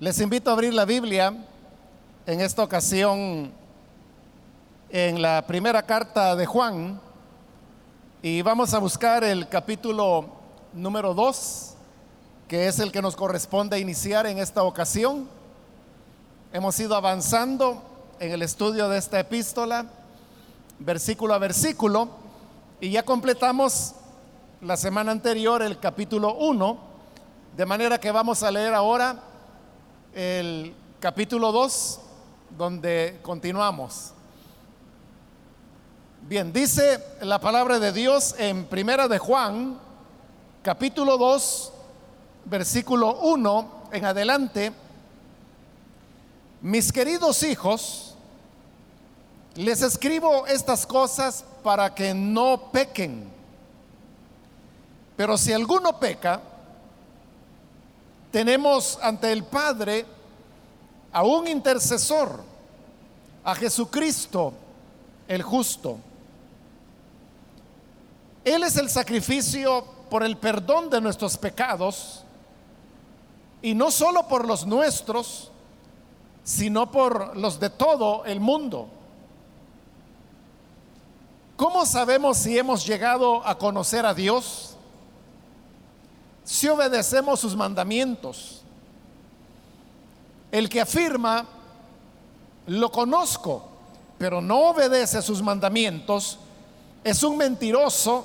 Les invito a abrir la Biblia en esta ocasión en la primera carta de Juan y vamos a buscar el capítulo número 2, que es el que nos corresponde iniciar en esta ocasión. Hemos ido avanzando en el estudio de esta epístola, versículo a versículo, y ya completamos la semana anterior el capítulo 1, de manera que vamos a leer ahora el capítulo 2, donde continuamos. Bien, dice la palabra de Dios en Primera de Juan, capítulo 2, versículo 1 en adelante. Mis queridos hijos, les escribo estas cosas para que no pequen. Pero si alguno peca, tenemos ante el Padre a un intercesor, a Jesucristo el justo. Él es el sacrificio por el perdón de nuestros pecados, y no solo por los nuestros, sino por los de todo el mundo. ¿Cómo sabemos si hemos llegado a conocer a Dios? Si obedecemos sus mandamientos. El que afirma, lo conozco, pero no obedece sus mandamientos, es un mentiroso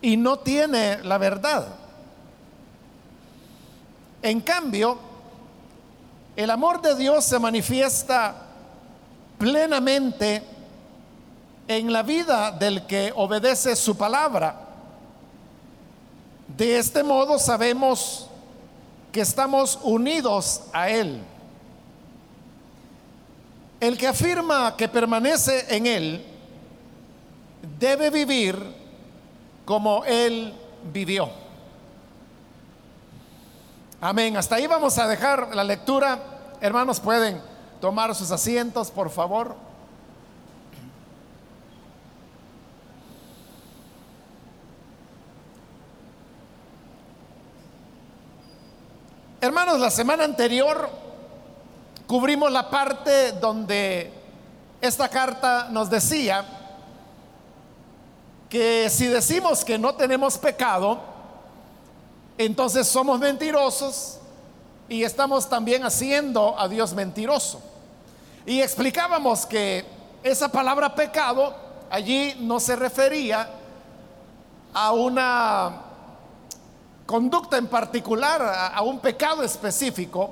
y no tiene la verdad. En cambio, el amor de Dios se manifiesta plenamente en la vida del que obedece su palabra. De este modo sabemos que estamos unidos a Él. El que afirma que permanece en Él debe vivir como Él vivió. Amén. Hasta ahí vamos a dejar la lectura. Hermanos, pueden tomar sus asientos, por favor. Hermanos, la semana anterior cubrimos la parte donde esta carta nos decía que si decimos que no tenemos pecado, entonces somos mentirosos y estamos también haciendo a Dios mentiroso. Y explicábamos que esa palabra pecado allí no se refería a una conducta en particular, a, un pecado específico,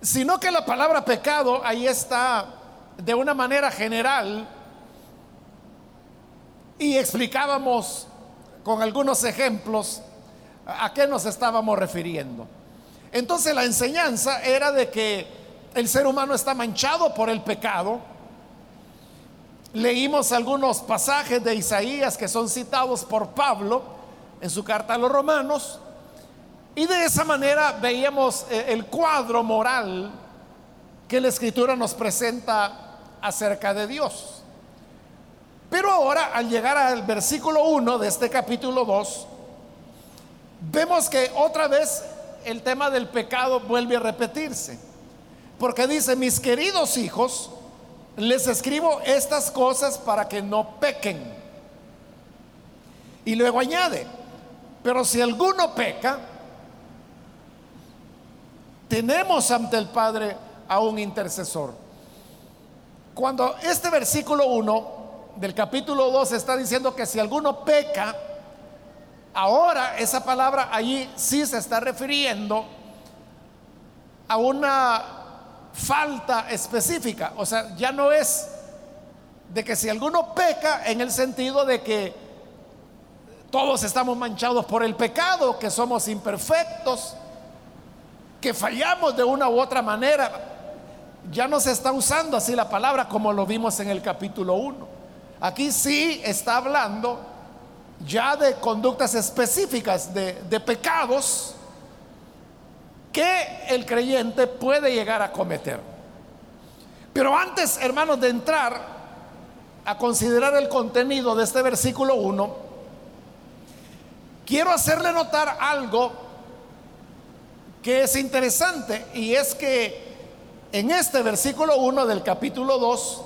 sino que la palabra pecado ahí está de una manera general y explicábamos con algunos ejemplos a qué nos estábamos refiriendo. Entonces la enseñanza era de que el ser humano está manchado por el pecado. Leímos algunos pasajes de Isaías que son citados por Pablo en su carta a los romanos. Y de esa manera veíamos eh, el cuadro moral que la escritura nos presenta acerca de Dios. Pero ahora, al llegar al versículo 1 de este capítulo 2, vemos que otra vez el tema del pecado vuelve a repetirse. Porque dice, mis queridos hijos, les escribo estas cosas para que no pequen. Y luego añade, pero si alguno peca, tenemos ante el Padre a un intercesor. Cuando este versículo 1 del capítulo 2 está diciendo que si alguno peca, ahora esa palabra allí sí se está refiriendo a una falta específica. O sea, ya no es de que si alguno peca en el sentido de que todos estamos manchados por el pecado, que somos imperfectos, que fallamos de una u otra manera. Ya no se está usando así la palabra como lo vimos en el capítulo 1. Aquí sí está hablando ya de conductas específicas, de, pecados que el creyente puede llegar a cometer. Pero antes, hermanos, de entrar a considerar el contenido de este versículo 1, quiero hacerle notar algo que es interesante y es que en este versículo 1 del capítulo 2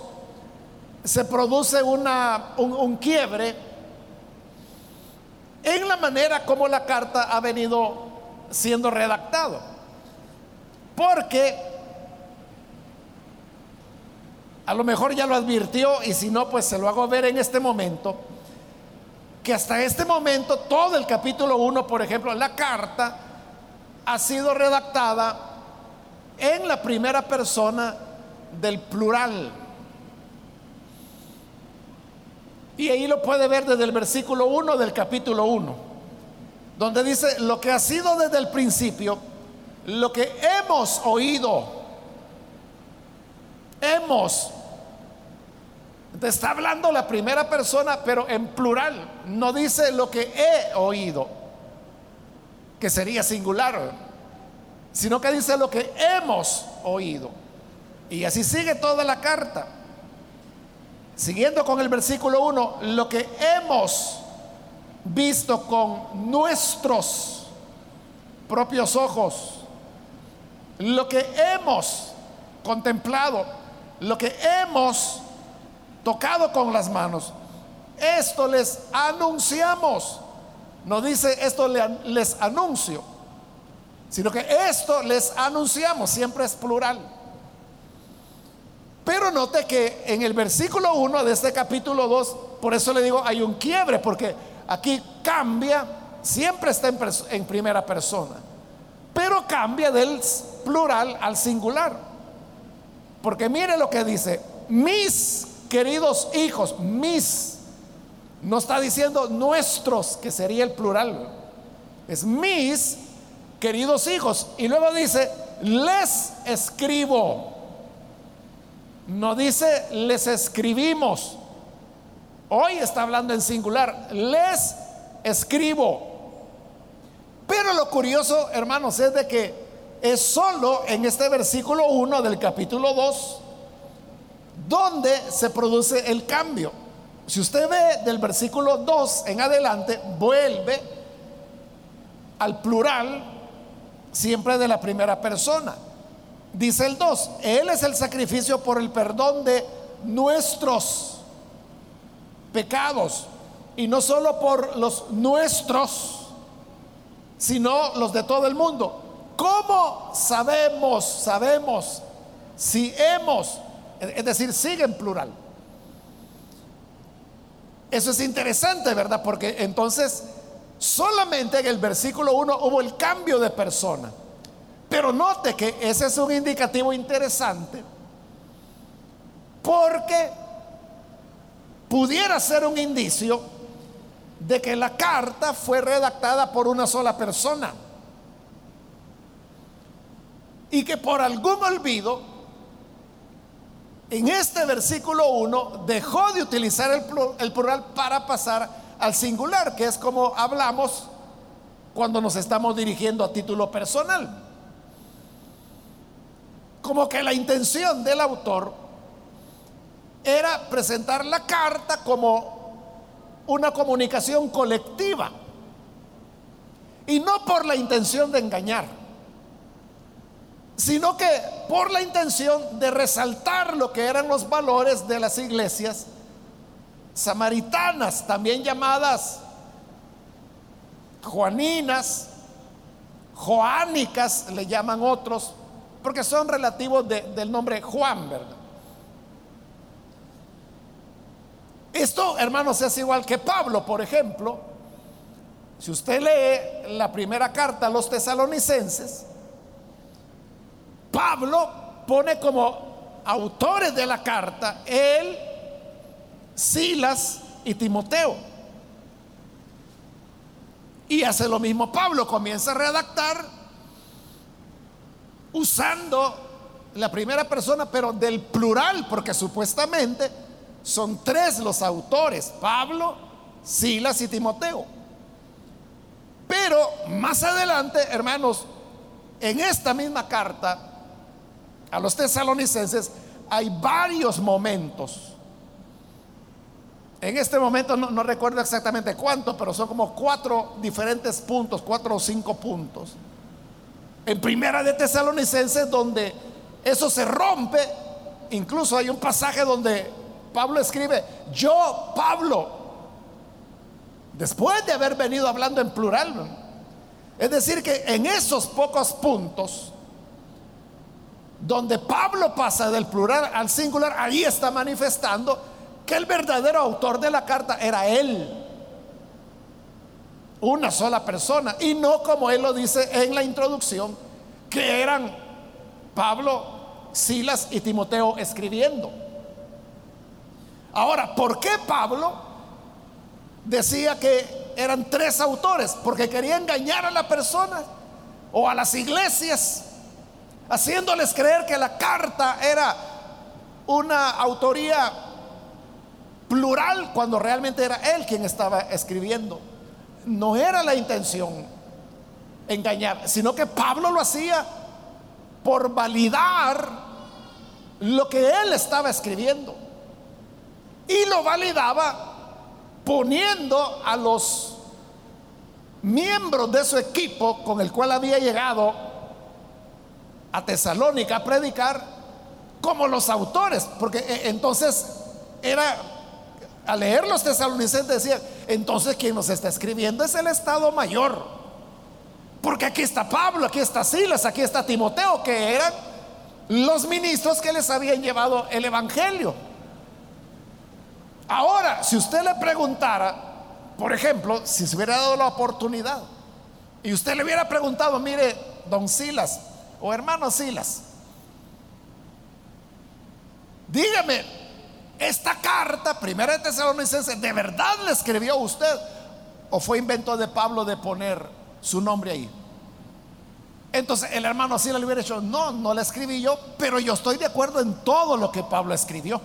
se produce un, un quiebre en la manera como la carta ha venido siendo redactado. Porque a lo mejor ya lo advirtió y si no, pues se lo hago ver en este momento, que hasta este momento todo el capítulo 1, por ejemplo, la carta ha sido redactada en la primera persona del plural. Y ahí lo puede ver desde el versículo 1 del capítulo 1, donde dice, lo que ha sido desde el principio, lo que hemos oído, hemos. Está hablando la primera persona, pero en plural, no dice lo que he oído, que sería singular, sino que dice lo que hemos oído. Y así sigue toda la carta. Siguiendo con el versículo 1, lo que hemos visto con nuestros propios ojos, lo que hemos contemplado, lo que hemos tocado con las manos, esto les anunciamos. No dice esto les anuncio, sino que esto les anunciamos, siempre es plural. Pero note que en el versículo 1 de este capítulo 2, por eso le digo, hay un quiebre, porque aquí cambia, siempre está en, en primera persona, pero cambia del plural al singular. Porque mire lo que dice, mis queridos hijos, mis, no está diciendo nuestros, que sería el plural, es mis queridos hijos. Y luego dice, les escribo no dice les escribimos. Hoy está hablando en singular. Les escribo. Pero lo curioso, hermanos, es de que es solo en este versículo 1 del capítulo 2 donde se produce el cambio. Si usted ve del versículo 2 en adelante, vuelve al plural siempre de la primera persona. Dice el 2, Él es el sacrificio por el perdón de nuestros pecados. Y no solo por los nuestros, sino los de todo el mundo. ¿Cómo sabemos, sabemos si hemos, es decir, sigue en plural? Eso es interesante, ¿verdad? Porque entonces solamente en el versículo 1 hubo el cambio de persona. Pero note que ese es un indicativo interesante porque pudiera ser un indicio de que la carta fue redactada por una sola persona y que por algún olvido en este versículo 1 dejó de utilizar el, plural para pasar al singular, que es como hablamos cuando nos estamos dirigiendo a título personal. Como que la intención del autor era presentar la carta como una comunicación colectiva y no por la intención de engañar, sino que por la intención de resaltar lo que eran los valores de las iglesias samaritanas, también llamadas juaninas, joánicas, le llaman otros, porque son relativos del nombre Juan, ¿verdad? Esto, hermanos, es igual que Pablo, por ejemplo. Si usted lee la primera carta a los tesalonicenses, Pablo pone como autores de la carta él, Silas y Timoteo. Y hace lo mismo Pablo, comienza a redactar usando la primera persona, pero del plural, porque supuestamente son tres los autores, Pablo, Silas y Timoteo. Pero más adelante, hermanos, en esta misma carta a los tesalonicenses hay varios momentos. En este momento no, recuerdo exactamente cuántos, pero son como cuatro diferentes puntos, cuatro o cinco puntos en Primera de Tesalonicenses donde eso se rompe. Incluso hay un pasaje donde Pablo escribe, yo, Pablo, después de haber venido hablando en plural. Es decir, que en esos pocos puntos, donde Pablo pasa del plural al singular, ahí está manifestando que el verdadero autor de la carta era él. Una sola persona. Y no como él lo dice en la introducción, que eran Pablo, Silas y Timoteo escribiendo. Ahora, ¿por qué Pablo decía que eran tres autores? Porque quería engañar a la persona o a las iglesias, haciéndoles creer que la carta era una autoría plural cuando realmente era él quien estaba escribiendo. No era la intención engañar, sino que Pablo lo hacía por validar lo que él estaba escribiendo. Y lo validaba poniendo a los miembros de su equipo con el cual había llegado a Tesalónica a predicar como los autores, porque eh, entonces era, al leer los tesalonicenses decían, entonces quien nos está escribiendo es el Estado Mayor, porque aquí está Pablo, aquí está Silas, aquí está Timoteo, que eran los ministros que les habían llevado el Evangelio. Ahora, si usted le preguntara, por ejemplo, si se hubiera dado la oportunidad y usted le hubiera preguntado, mire, don Silas o hermano Silas, dígame, esta carta, primera de Tesalonicenses, ¿de verdad le escribió usted? ¿O fue invento de Pablo de poner su nombre ahí? Entonces el hermano Silas le hubiera dicho, no, no la escribí yo, pero yo estoy de acuerdo en todo lo que Pablo escribió.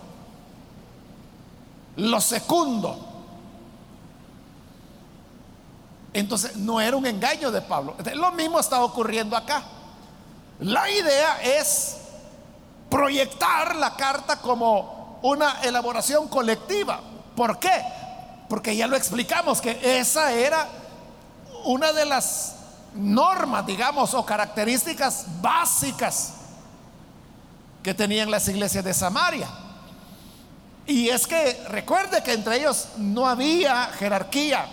Lo segundo Entonces no era un engaño de Pablo. Lo mismo está ocurriendo acá. La idea es proyectar la carta como una elaboración colectiva. ¿Por qué? Porque ya lo explicamos que esa era una de las normas, digamos, o características básicas que tenían las iglesias de Samaria. Y es que recuerde que entre ellos no había jerarquía.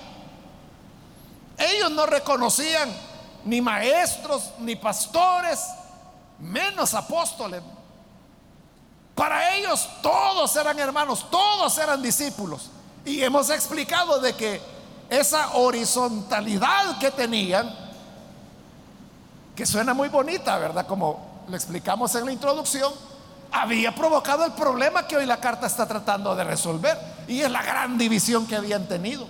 Ellos no reconocían ni maestros, ni pastores, menos apóstoles. Para ellos todos eran hermanos, todos eran discípulos. Y hemos explicado de que esa horizontalidad que tenían, que suena muy bonita, ¿verdad? Como lo explicamos en la introducción, había provocado el problema que hoy la carta está tratando de resolver. Y es la gran división que habían tenido.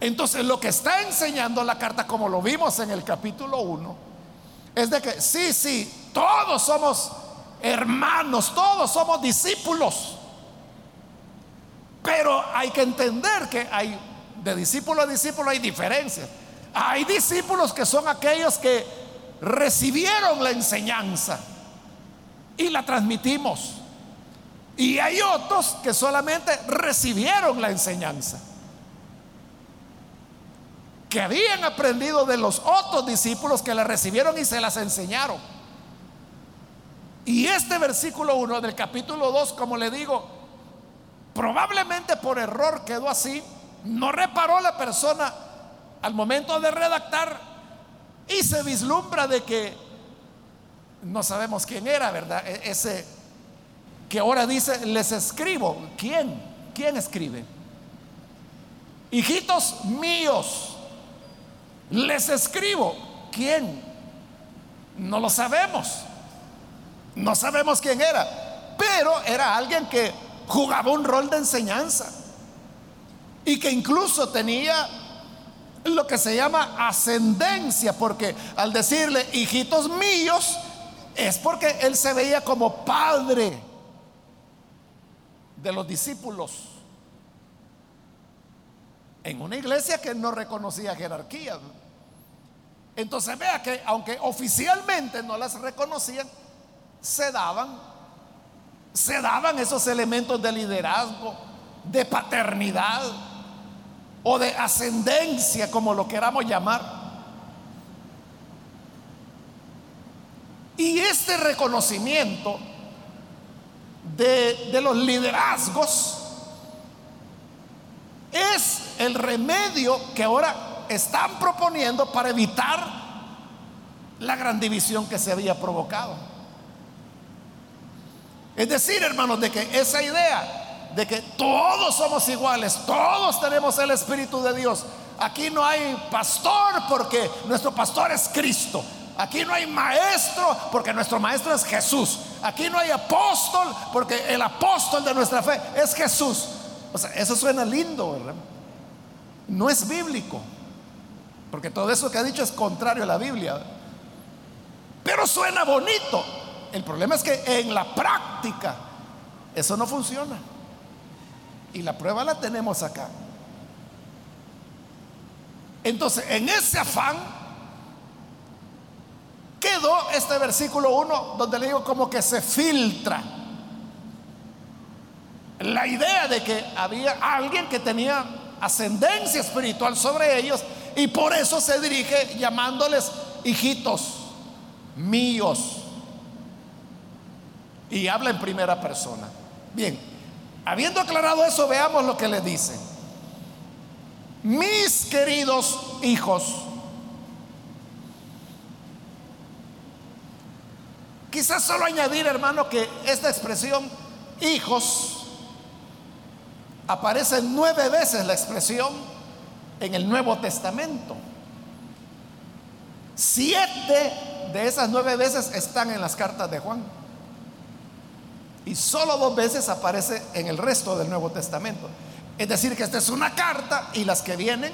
Entonces lo que está enseñando la carta, como lo vimos en el capítulo 1, es de que sí, sí, todos somos hermanos, todos somos discípulos. Pero hay que entender que hay de discípulo a discípulo hay diferencias. Hay discípulos que son aquellos que recibieron la enseñanza y la transmitimos. Y hay otros que solamente recibieron la enseñanza. Que habían aprendido de los otros discípulos que la recibieron y se las enseñaron. Y este versículo 1 del capítulo 2, como le digo, probablemente por error quedó así. No reparó la persona al momento de redactar y se vislumbra de que no sabemos quién era, ¿verdad? E-, ese que ahora dice, les escribo. ¿Quién? ¿Quién escribe? Hijitos míos, les escribo. ¿Quién? No lo sabemos. No sabemos quién era, pero era alguien que jugaba un rol de enseñanza y que incluso tenía lo que se llama ascendencia, porque al decirle hijitos míos, es porque él se veía como padre de los discípulos. En una iglesia que no reconocía jerarquía. Entonces vea que aunque oficialmente no las reconocían, se daban, se daban esos elementos de liderazgo, de paternidad o de ascendencia, como lo queramos llamar. Y este reconocimiento de, de los liderazgos es el remedio que ahora están proponiendo para evitar la gran división que se había provocado. Es decir, hermanos, de que esa idea de que todos somos iguales, todos tenemos el Espíritu de Dios. Aquí no hay pastor porque nuestro pastor es Cristo. Aquí no hay maestro porque nuestro maestro es Jesús. Aquí no hay apóstol porque el apóstol de nuestra fe es Jesús. O sea, eso suena lindo, ¿verdad? No es bíblico. Porque todo eso que ha dicho es contrario a la Biblia. Pero suena bonito. El problema es que en la práctica eso no funciona. Y la prueba la tenemos acá. Entonces, en ese afán quedó este versículo 1 donde le digo como que se filtra la idea de que había alguien que tenía ascendencia espiritual sobre ellos y por eso se dirige llamándoles hijitos míos. Y habla en primera persona. Bien, habiendo aclarado eso, veamos lo que le dice. Mis queridos hijos, quizás solo añadir, hermano, que esta expresión hijos aparece nueve veces la expresión en el Nuevo Testamento. Siete de esas nueve veces están en las cartas de Juan. Y solo dos veces aparece en el resto del Nuevo Testamento. Es decir, que esta es una carta y las que vienen,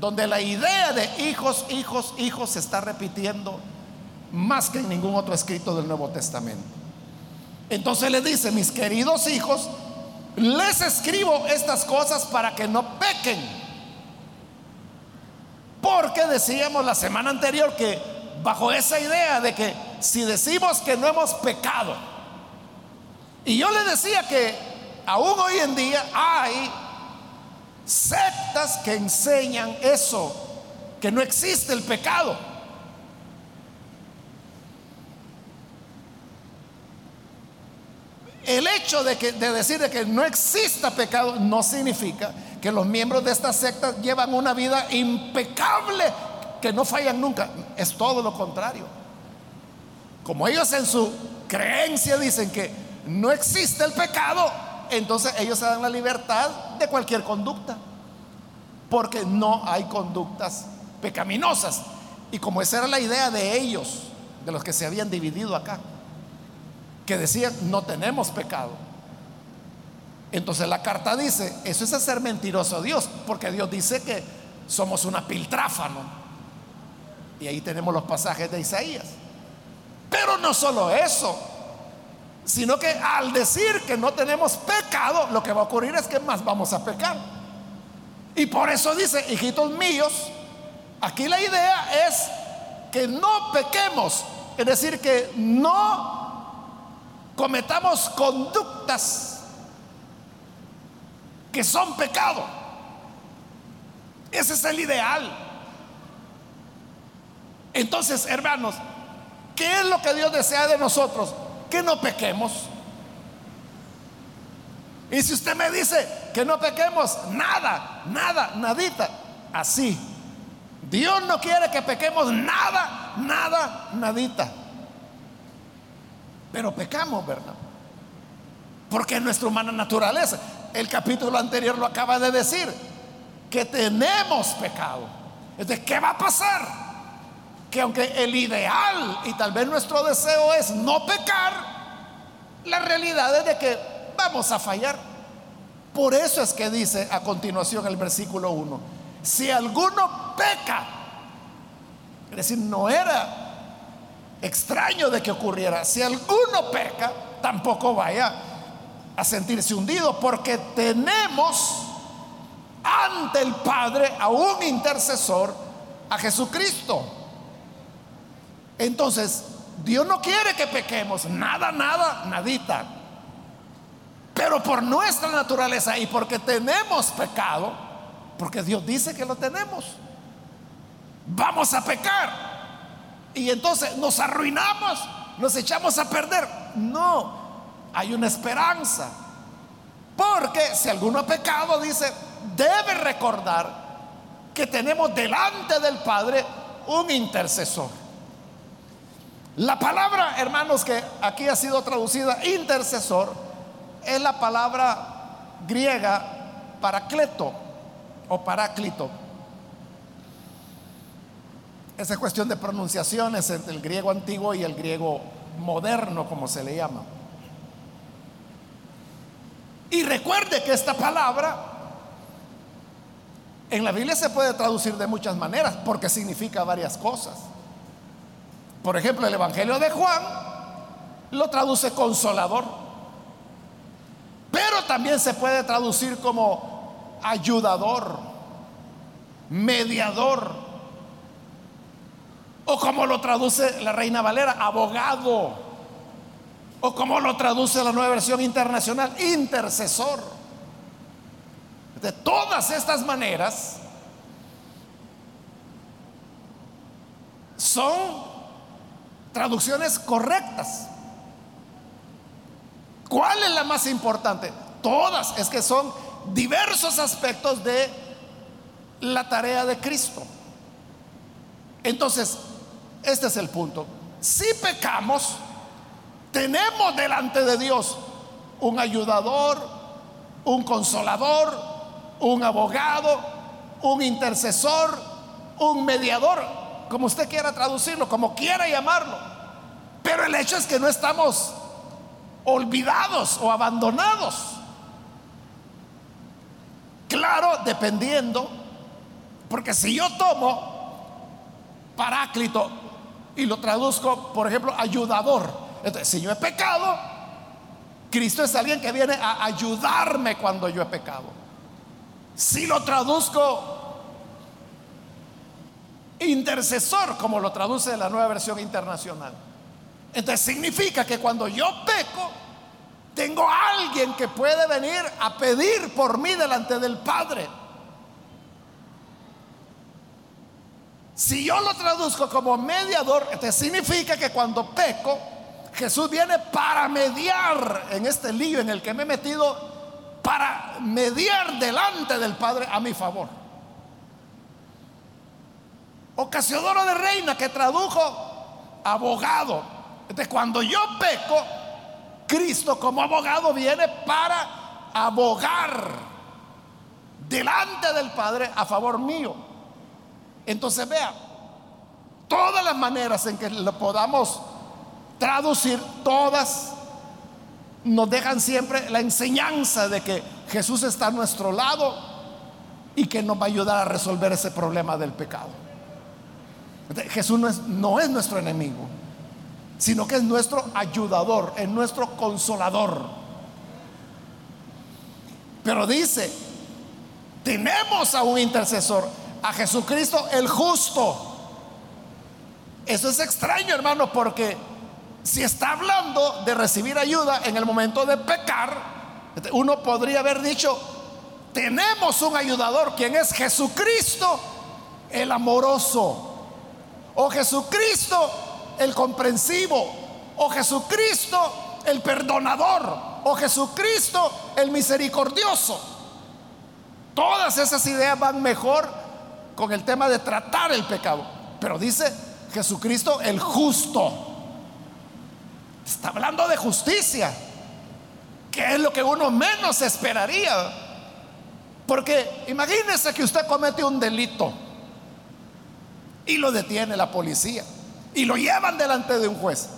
donde la idea de hijos, hijos, hijos se está repitiendo más que en ningún otro escrito del Nuevo Testamento. Entonces le dice, mis queridos hijos, les escribo estas cosas para que no pequen. Porque decíamos la semana anterior que bajo esa idea de que si decimos que no hemos pecado, y yo le decía que aún hoy en día hay sectas que enseñan eso, que no existe el pecado. El hecho de, que, de decir de que no exista pecado no significa que los miembros de esta secta llevan una vida impecable, que no fallan nunca. Es todo lo contrario. Como ellos en su creencia dicen que no existe el pecado, entonces ellos se dan la libertad de cualquier conducta. Porque no hay conductas pecaminosas. Y como esa era la idea de ellos, de los que se habían dividido acá que decían, no tenemos pecado. Entonces la carta dice, eso es hacer mentiroso a Dios, porque Dios dice que somos una piltráfano. Y ahí tenemos los pasajes de Isaías. Pero no solo eso, sino que al decir que no tenemos pecado, lo que va a ocurrir es que más vamos a pecar. Y por eso dice, hijitos míos, aquí la idea es que no pequemos, es decir, que no cometamos conductas que son pecado. Ese es el ideal. Entonces, hermanos, ¿qué es lo que Dios desea de nosotros? Que no pequemos. Y si usted me dice que no pequemos, nada, nada, nadita, así. Dios no quiere que pequemos nada, nada, nadita. Pero pecamos, ¿verdad? Porque es nuestra humana naturaleza. El capítulo anterior lo acaba de decir, que tenemos pecado. Entonces, ¿qué va a pasar? Que aunque el ideal y tal vez nuestro deseo es no pecar, la realidad es de que vamos a fallar. Por eso es que dice a continuación el versículo 1, si alguno peca, es decir, no era extraño de que ocurriera. Si alguno peca, tampoco vaya a sentirse hundido, porque tenemos ante el Padre a un intercesor, a Jesucristo. Entonces, Dios no quiere que pequemos, nada, nada, nadita. Pero por nuestra naturaleza y porque tenemos pecado, porque Dios dice que lo tenemos, vamos a pecar. Y entonces nos arruinamos, nos echamos a perder. No, hay una esperanza. Porque si alguno ha pecado, dice, debe recordar que tenemos delante del Padre un intercesor. La palabra, hermanos, que aquí ha sido traducida intercesor, es la palabra griega paracleto o paráclito. Esa es cuestión de pronunciaciones entre el griego antiguo y el griego moderno, como se le llama. Y recuerde que esta palabra en la Biblia se puede traducir de muchas maneras porque significa varias cosas. Por ejemplo, el Evangelio de Juan lo traduce consolador, pero también se puede traducir como ayudador, mediador, o como lo traduce la Reina Valera, abogado, o como lo traduce la nueva versión internacional, intercesor. De todas estas maneras son traducciones correctas. ¿Cuál es la más importante? Todas, es que son diversos aspectos de la tarea de Cristo. Entonces, este es el punto. Si pecamos, tenemos delante de Dios un ayudador, un consolador, un abogado, un intercesor, un mediador, como usted quiera traducirlo, como quiera llamarlo. Pero el hecho es que no estamos olvidados o abandonados. Claro, dependiendo, porque si yo tomo paráclito y lo traduzco, por ejemplo, ayudador, entonces si yo he pecado, Cristo es alguien que viene a ayudarme cuando yo he pecado. Si lo traduzco intercesor, como lo traduce la nueva versión internacional. Entonces significa que cuando yo peco, tengo alguien que puede venir a pedir por mí delante del Padre. Si yo lo traduzco como mediador, entonces significa que cuando peco, Jesús viene para mediar en este lío en el que me he metido, para mediar delante del Padre a mi favor. Ocasiodoro de reina que tradujo abogado. Entonces, cuando yo peco, Cristo como abogado viene para abogar delante del Padre a favor mío. Entonces, vea, todas las maneras en que lo podamos traducir, todas nos dejan siempre la enseñanza de que Jesús está a nuestro lado y que nos va a ayudar a resolver ese problema del pecado. Jesús no es, no es nuestro enemigo, sino que es nuestro ayudador, es nuestro consolador. Pero dice, tenemos a un intercesor, a Jesucristo el justo. Eso es extraño, hermano, porque si está hablando de recibir ayuda en el momento de pecar, uno podría haber dicho, tenemos un ayudador, quien es Jesucristo el amoroso o Jesucristo el comprensivo, o Jesucristo el perdonador, o Jesucristo el misericordioso. Todas esas ideas van mejor con el tema de tratar el pecado. Pero dice Jesucristo el justo. Está hablando de justicia, que es lo que uno menos esperaría. Porque imagínese que usted comete un delito y lo detiene la policía y lo llevan delante de un juez.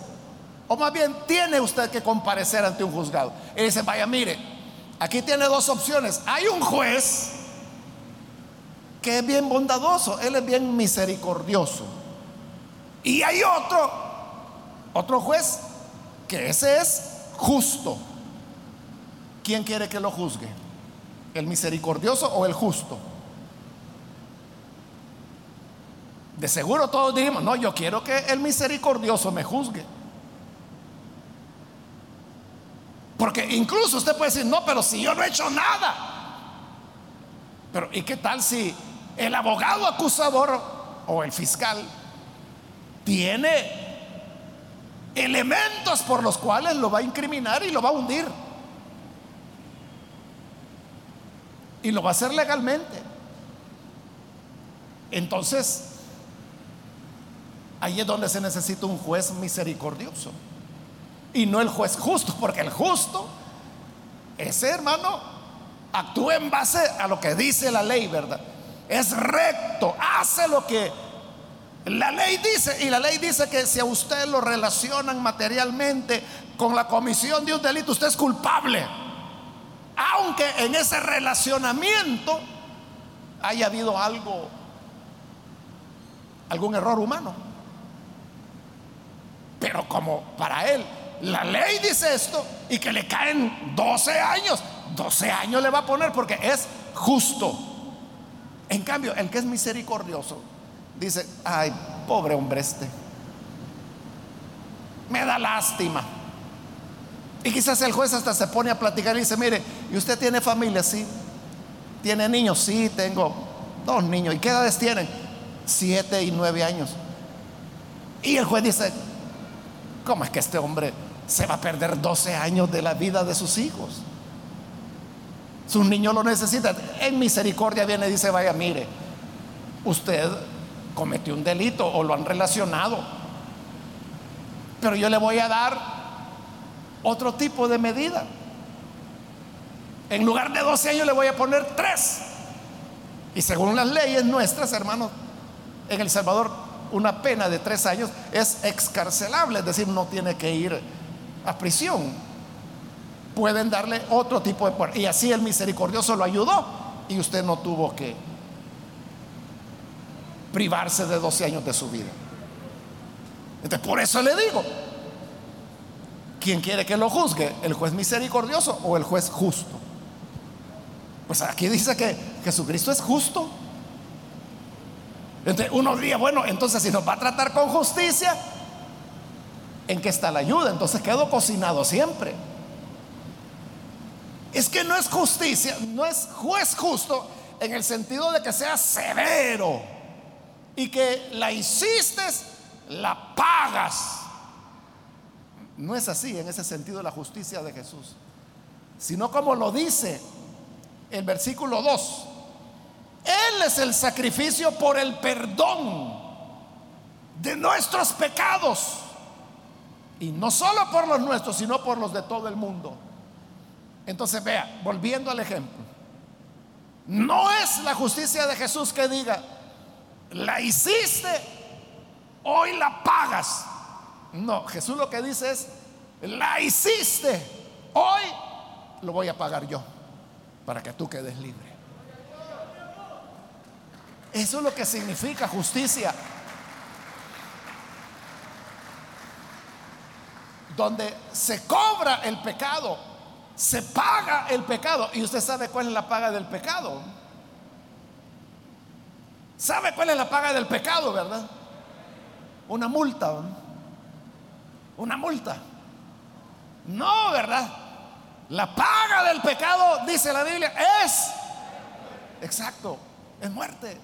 O más bien tiene usted que comparecer ante un juzgado. Y dice, vaya, mire, aquí tiene dos opciones. Hay un juez que es bien bondadoso, él es bien misericordioso. Y hay otro, otro juez, que ese es justo. ¿Quién quiere que lo juzgue? ¿El misericordioso o el justo? De seguro todos dijimos, no, yo quiero que el misericordioso me juzgue. Porque incluso usted puede decir, no, pero si yo no he hecho nada. Pero ¿y qué tal si el abogado acusador o el fiscal tiene elementos por los cuales lo va a incriminar y lo va a hundir. Y lo va a hacer legalmente. Entonces, ahí es donde se necesita un juez misericordioso. Y no el juez justo, porque el justo, ese hermano, actúa en base a lo que dice la ley, ¿verdad? Es recto, hace lo que la ley dice. Y la ley dice que si a usted lo relacionan materialmente con la comisión de un delito, usted es culpable. Aunque en ese relacionamiento haya habido algo, algún error humano. Pero como para él la ley dice esto y que le caen 12 años. 12 años le va a poner porque es justo. En cambio, el que es misericordioso dice, ay, pobre hombre este. Me da lástima. Y quizás el juez hasta se pone a platicar y dice, mire, ¿y usted tiene familia? Sí. ¿Tiene niños? Sí, tengo dos niños. ¿Y qué edades tienen? Siete y nueve años. Y el juez dice, ¿cómo es que este hombre se va a perder 12 años de la vida de sus hijos. Su niño lo necesita. En misericordia viene y dice, vaya, mire, usted cometió un delito o lo han relacionado. Pero yo le voy a dar otro tipo de medida. En lugar de 12 años le voy a poner 3. Y según las leyes nuestras, hermanos, en El Salvador una pena de 3 años es excarcelable, es decir, no tiene que ir a prisión. Pueden darle otro tipo de... Y así el misericordioso lo ayudó y usted no tuvo que privarse de 12 años de su vida. Entonces, por eso le digo, ¿quién quiere que lo juzgue? ¿El juez misericordioso o el juez justo? Pues aquí dice que Jesucristo es justo. Entonces uno diría, bueno, entonces si nos va a tratar con justicia, ¿En qué está la ayuda? Entonces quedo cocinado siempre. Es que no es justicia, no es juez justo en el sentido de que sea severo y que la hiciste, la pagas. No es así en ese sentido la justicia de Jesús, sino como lo dice el versículo 2. Él es el sacrificio por el perdón de nuestros pecados y no solo por los nuestros, sino por los de todo el mundo. Entonces vea, volviendo al ejemplo, no es la justicia de Jesús que diga, la hiciste, hoy la pagas. No, Jesús lo que dice es, la hiciste, hoy lo voy a pagar yo, para que tú quedes libre. Eso es lo que significa justicia donde se cobra el pecado, se paga el pecado. Y usted sabe cuál es la paga del pecado. ¿Sabe cuál es la paga del pecado, verdad? Una multa. Una multa. No, ¿verdad? La paga del pecado, dice la Biblia, es, exacto, es muerte.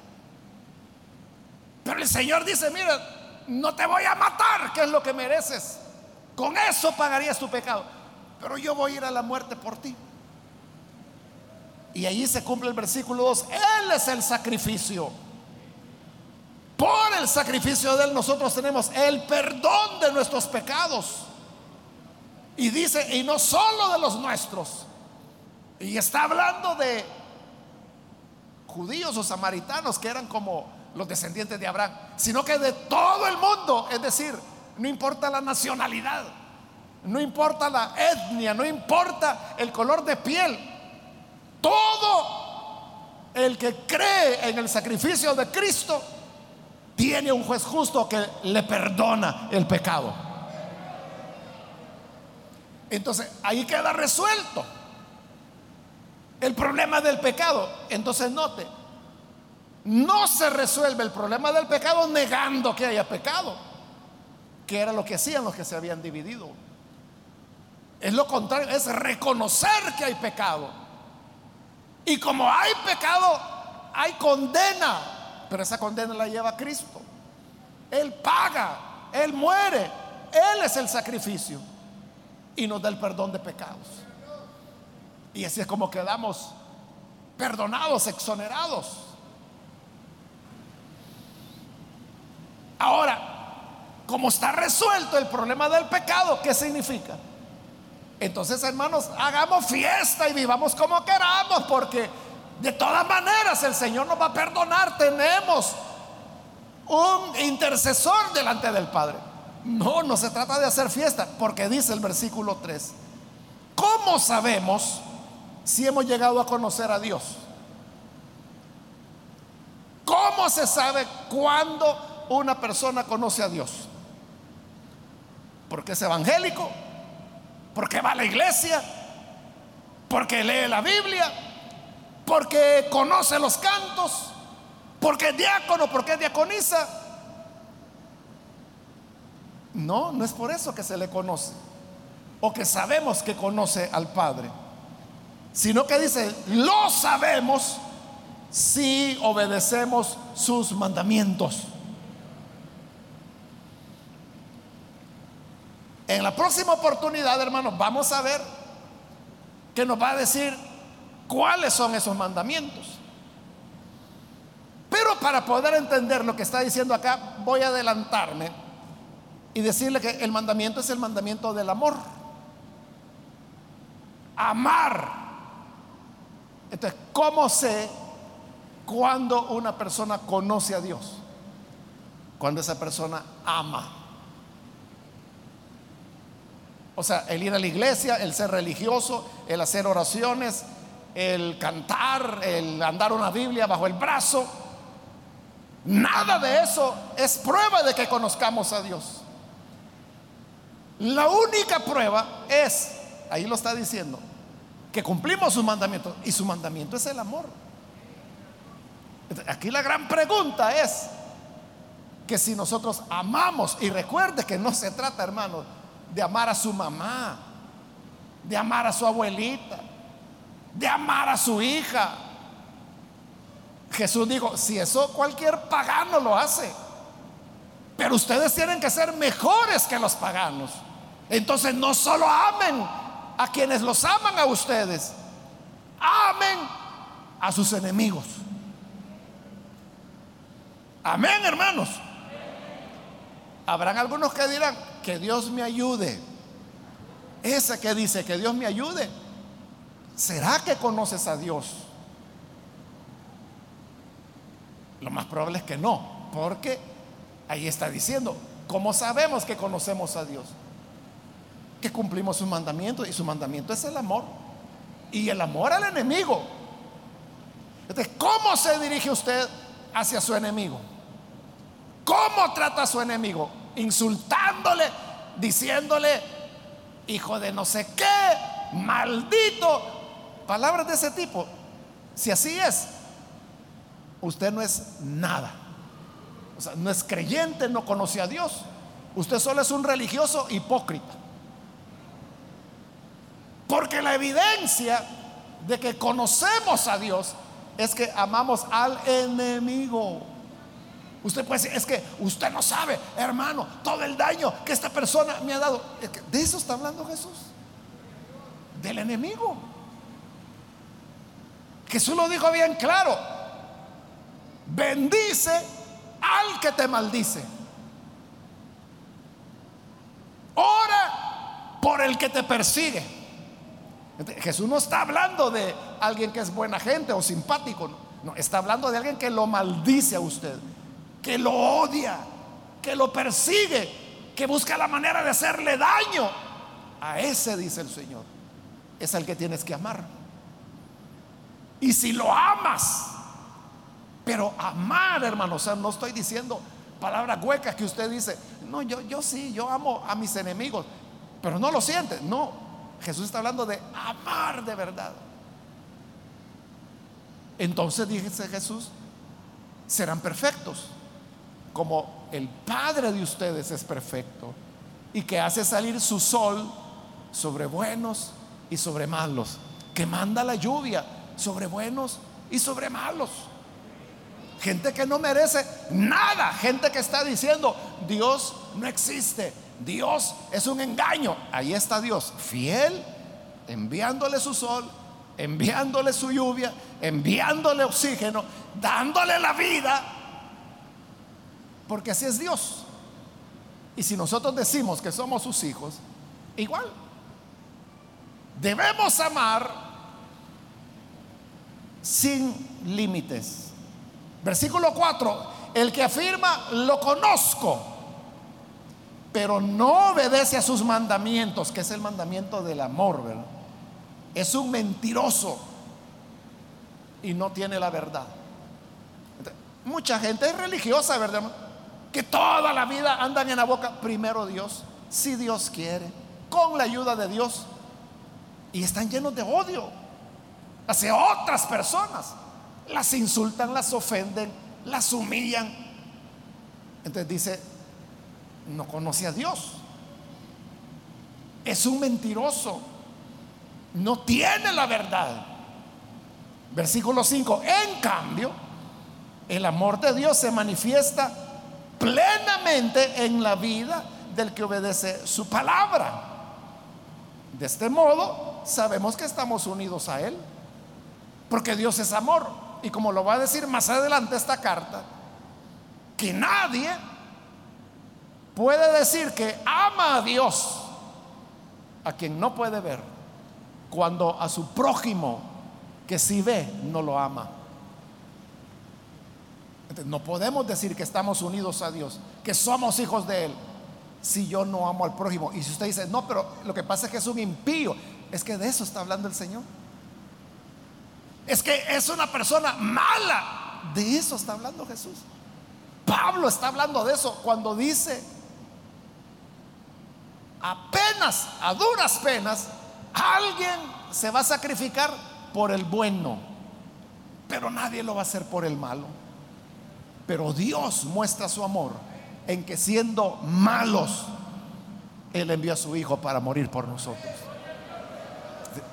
Pero el Señor dice, mira, no te voy a matar, que es lo que mereces. Con eso pagarías tu pecado. Pero yo voy a ir a la muerte por ti. Y allí se cumple el versículo 2. Él es el sacrificio. Por el sacrificio de Él nosotros tenemos el perdón de nuestros pecados. Y dice, y no solo de los nuestros. Y está hablando de judíos o samaritanos que eran como los descendientes de Abraham, sino que de todo el mundo. Es decir, no importa la nacionalidad, no importa la etnia, no importa el color de piel. Todo el que cree en el sacrificio de Cristo tiene un juez justo que le perdona el pecado. Entonces, ahí queda resuelto el problema del pecado. Entonces, note, no se resuelve el problema del pecado negando que haya pecado que era lo que hacían los que se habían dividido. Es lo contrario, es reconocer que hay pecado. Y como hay pecado, hay condena, pero esa condena la lleva Cristo. Él paga Él muere, Él es el sacrificio y nos da el perdón de pecados. Y así es como quedamos perdonados, exonerados. Ahora, como está resuelto el problema del pecado, ¿qué significa? Entonces, hermanos, hagamos fiesta y vivamos como queramos, porque de todas maneras el Señor nos va a perdonar. Tenemos un intercesor delante del Padre. No, no se trata de hacer fiesta, porque dice el versículo 3, ¿cómo sabemos si hemos llegado a conocer a Dios? ¿Cómo se sabe cuándo una persona conoce a Dios? Porque es evangélico, porque va a la iglesia, porque lee la Biblia, porque conoce los cantos, porque es diácono, porque es diaconisa. No, no es por eso que se le conoce o que sabemos que conoce al Padre, sino que dice, lo sabemos si obedecemos sus mandamientos. En la próxima oportunidad, hermanos, vamos a ver que nos va a decir cuáles son esos mandamientos. Pero para poder entender lo que está diciendo acá, voy a adelantarme y decirle que el mandamiento es el mandamiento del amor. Amar. Entonces, ¿cómo sé cuando una persona conoce a Dios? Cuando esa persona ama. O sea, el ir a la iglesia, el ser religioso, el hacer oraciones, el cantar, el andar una Biblia bajo el brazo. Nada de eso es prueba de que conozcamos a Dios. La única prueba es, ahí lo está diciendo, que cumplimos su mandamiento. Y su mandamiento es el amor. Aquí la gran pregunta es que si nosotros amamos, y recuerde que no se trata, hermano, de amar a su mamá, de amar a su abuelita, de amar a su hija. Jesús dijo, si eso cualquier pagano lo hace, pero ustedes tienen que ser mejores que los paganos. Entonces no solo amen a quienes los aman a ustedes, amen a sus enemigos. Amén, hermanos. Habrán algunos que dirán, que Dios me ayude. Ese que dice que Dios me ayude, ¿será que conoces a Dios? Lo más probable es que no, porque ahí está diciendo, ¿cómo sabemos que conocemos a Dios? Que cumplimos su mandamiento y su mandamiento es el amor. Y el amor al enemigo. Entonces, ¿cómo se dirige usted hacia su enemigo? ¿Cómo trata a su enemigo? Insultándole, diciéndole, hijo de no sé qué, maldito. Palabras de ese tipo. Si así es, usted no es nada. O sea, no es creyente, no conoce a Dios. Usted solo es un religioso hipócrita. Porque la evidencia de que conocemos a Dios es que amamos al enemigo. Usted puede decir, es que usted no sabe, hermano, todo el daño que esta persona me ha dado. ¿De eso está hablando Jesús? Del enemigo. Jesús lo dijo bien claro. Bendice al que te maldice. Ora por el que te persigue. Jesús no está hablando de alguien que es buena gente o simpático. No, está hablando de alguien que lo maldice a usted que lo odia, que lo persigue, que busca la manera de hacerle daño. A ese, dice el Señor, es el que tienes que amar. Y si lo amas, pero amar, hermano, o sea, no estoy diciendo palabras huecas que usted dice, no, yo, yo sí, yo amo a mis enemigos, pero no lo siente. No, Jesús está hablando de amar de verdad. Entonces, dice Jesús, serán perfectos como el Padre de ustedes es perfecto y que hace salir su sol sobre buenos y sobre malos, que manda la lluvia sobre buenos y sobre malos. gente que no merece nada, gente que está diciendo, Dios no existe, Dios es un engaño. Ahí está Dios, fiel, enviándole su sol, enviándole su lluvia, enviándole oxígeno, dándole la vida, porque así es Dios. Y si nosotros decimos que somos sus hijos, igual. Debemos amar sin límites. Versículo 4, el que afirma, lo conozco, pero no obedece a sus mandamientos, que es el mandamiento del amor, ¿verdad? Es un mentiroso y no tiene la verdad. Mucha gente es religiosa, ¿verdad? Que toda la vida andan en la boca, primero Dios, si Dios quiere, con la ayuda de Dios, y están llenos de odio hacia otras personas. Las insultan, las ofenden, las humillan. Entonces dice, no conoce a Dios. Es un mentiroso. No tiene la verdad. Versículo 5. En cambio, el amor de Dios se manifiesta plenamente en la vida del que obedece su palabra. De este modo, sabemos que estamos unidos a Él. Porque Dios es amor. Y como lo va a decir más adelante esta carta, que nadie puede decir que ama a Dios a quien no puede ver, cuando a su prójimo que si ve no lo ama. No podemos decir que estamos unidos a Dios, que somos hijos de Él, si yo no amo al prójimo. Y si usted dice, no, pero lo que pasa es que es un impío, es que de eso está hablando el Señor. Es que es una persona mala. De eso está hablando Jesús. Pablo está hablando de eso cuando dice, apenas, a duras penas, alguien se va a sacrificar por el bueno, pero nadie lo va a hacer por el malo. Pero Dios muestra su amor en que siendo malos, Él envió a su Hijo para morir por nosotros.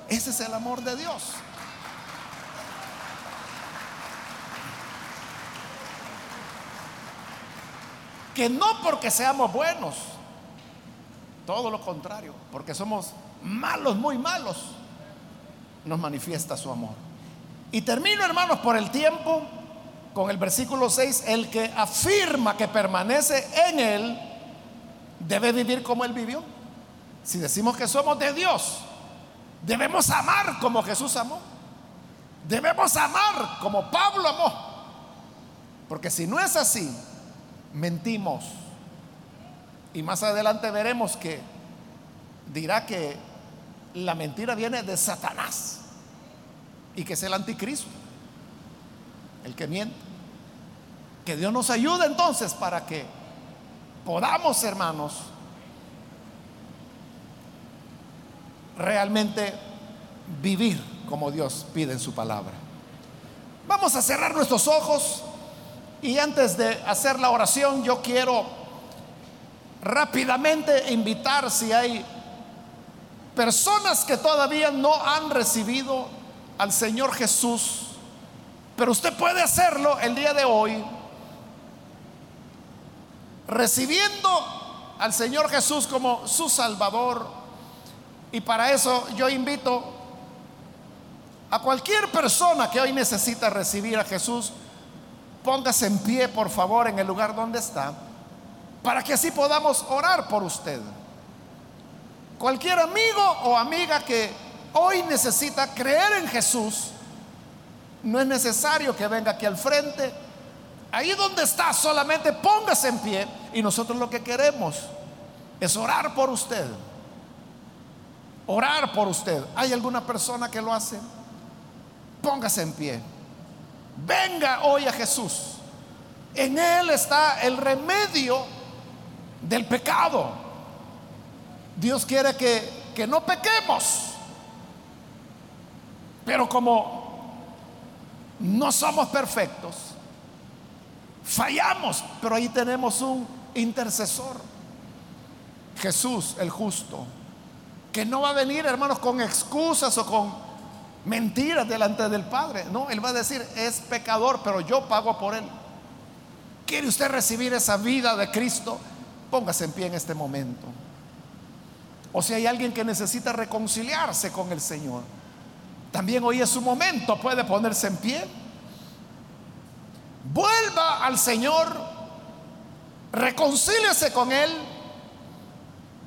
Ese es el amor de Dios. Que no porque seamos buenos, todo lo contrario, porque somos malos, muy malos, nos manifiesta su amor. Y termino, hermanos, por el tiempo con el versículo 6, el que afirma que permanece en él, debe vivir como él vivió. Si decimos que somos de Dios, debemos amar como Jesús amó. Debemos amar como Pablo amó. Porque si no es así, mentimos. Y más adelante veremos que dirá que la mentira viene de Satanás y que es el anticristo, el que miente. Que Dios nos ayude entonces para que podamos, hermanos, realmente vivir como Dios pide en su palabra. Vamos a cerrar nuestros ojos. Y antes de hacer la oración, yo quiero rápidamente invitar si hay personas que todavía no han recibido al Señor Jesús, pero usted puede hacerlo el día de hoy, recibiendo al Señor Jesús como su Salvador. Y para eso yo invito a cualquier persona que hoy necesita recibir a Jesús, Póngase en pie, por favor, en el lugar donde está, para que así podamos orar por usted. Cualquier amigo o amiga que hoy necesita creer en Jesús, no es necesario que venga aquí al frente. Ahí donde está, solamente póngase en pie y nosotros lo que queremos es orar por usted. Orar por usted. ¿Hay alguna persona que lo hace? Póngase en pie. Venga hoy a Jesús. En Él está el remedio del pecado. Dios quiere que, que no pequemos. Pero como no somos perfectos, fallamos, pero ahí tenemos un intercesor, Jesús el justo, que no va a venir, hermanos, con excusas o con mentiras delante del Padre. No, Él va a decir, es pecador, pero yo pago por Él. ¿Quiere usted recibir esa vida de Cristo? Póngase en pie en este momento. O si hay alguien que necesita reconciliarse con el Señor, también hoy es su momento, puede ponerse en pie. Vuelva al Señor, reconcíliese con Él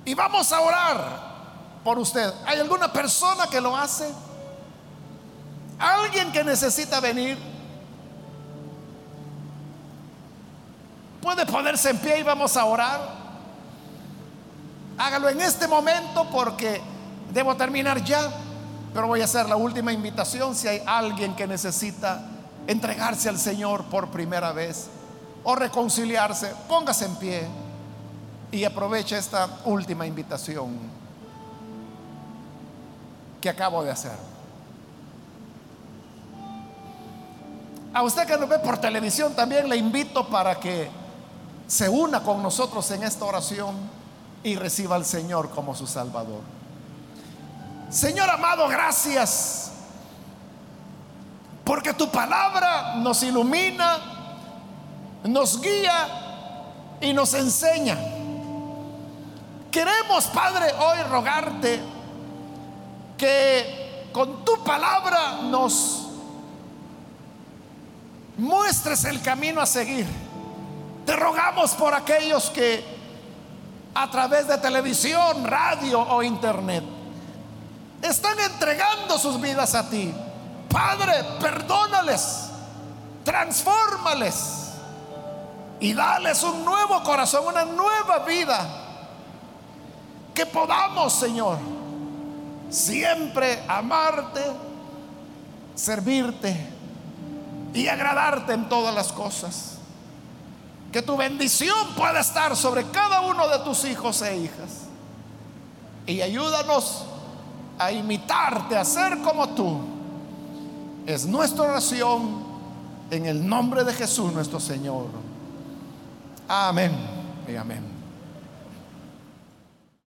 y vamos a orar por usted. ¿Hay alguna persona que lo hace? ¿Alguien que necesita venir? Puede ponerse en pie y vamos a orar. Hágalo en este momento porque debo terminar ya, pero voy a hacer la última invitación si hay alguien que necesita entregarse al Señor por primera vez o reconciliarse, póngase en pie y aproveche esta última invitación que acabo de hacer. A usted que nos ve por televisión también le invito para que se una con nosotros en esta oración y reciba al Señor como su Salvador. Señor amado, gracias. Porque tu palabra nos ilumina, nos guía y nos enseña. Queremos, Padre, hoy rogarte que con tu palabra nos muestres el camino a seguir. Te rogamos por aquellos que a través de televisión, radio o internet. Están entregando sus vidas a ti. Padre, perdónales, transfórmales y dales un nuevo corazón, una nueva vida. Que podamos, Señor, siempre amarte, servirte y agradarte en todas las cosas. Que tu bendición pueda estar sobre cada uno de tus hijos e hijas. Y ayúdanos a imitarte, a ser como tú. Es nuestra oración en el nombre de Jesús nuestro Señor. Amén y amén.